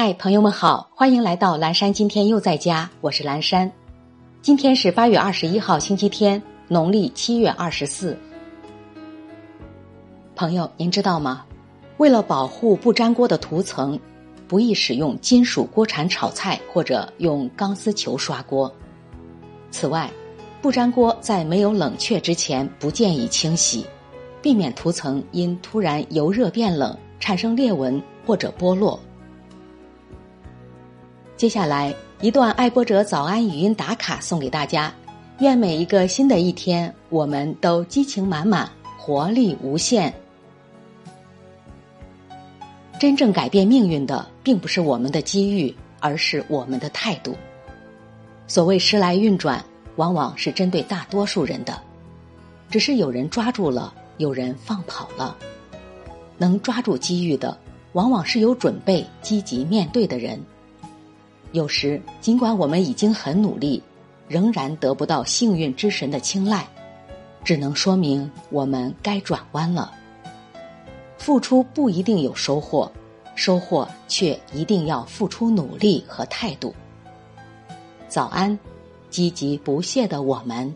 嗨，朋友们好，欢迎来到蓝山。今天又在家，我是蓝山。今天是八月二十一号，星期天，农历七月二十四。朋友，您知道吗？为了保护不粘锅的涂层，不宜使用金属锅铲炒菜或者用钢丝球刷锅。此外，不粘锅在没有冷却之前不建议清洗，避免涂层因突然由热变冷产生裂纹或者剥落。接下来一段爱播者早安语音打卡送给大家，愿每一个新的一天，我们都激情满满，活力无限。真正改变命运的，并不是我们的机遇，而是我们的态度。所谓时来运转，往往是针对大多数人的，只是有人抓住了，有人放跑了。能抓住机遇的，往往是有准备、积极面对的人。有时，尽管我们已经很努力，仍然得不到幸运之神的青睐，只能说明我们该转弯了。付出不一定有收获，收获却一定要付出努力和态度。早安，积极不懈的我们。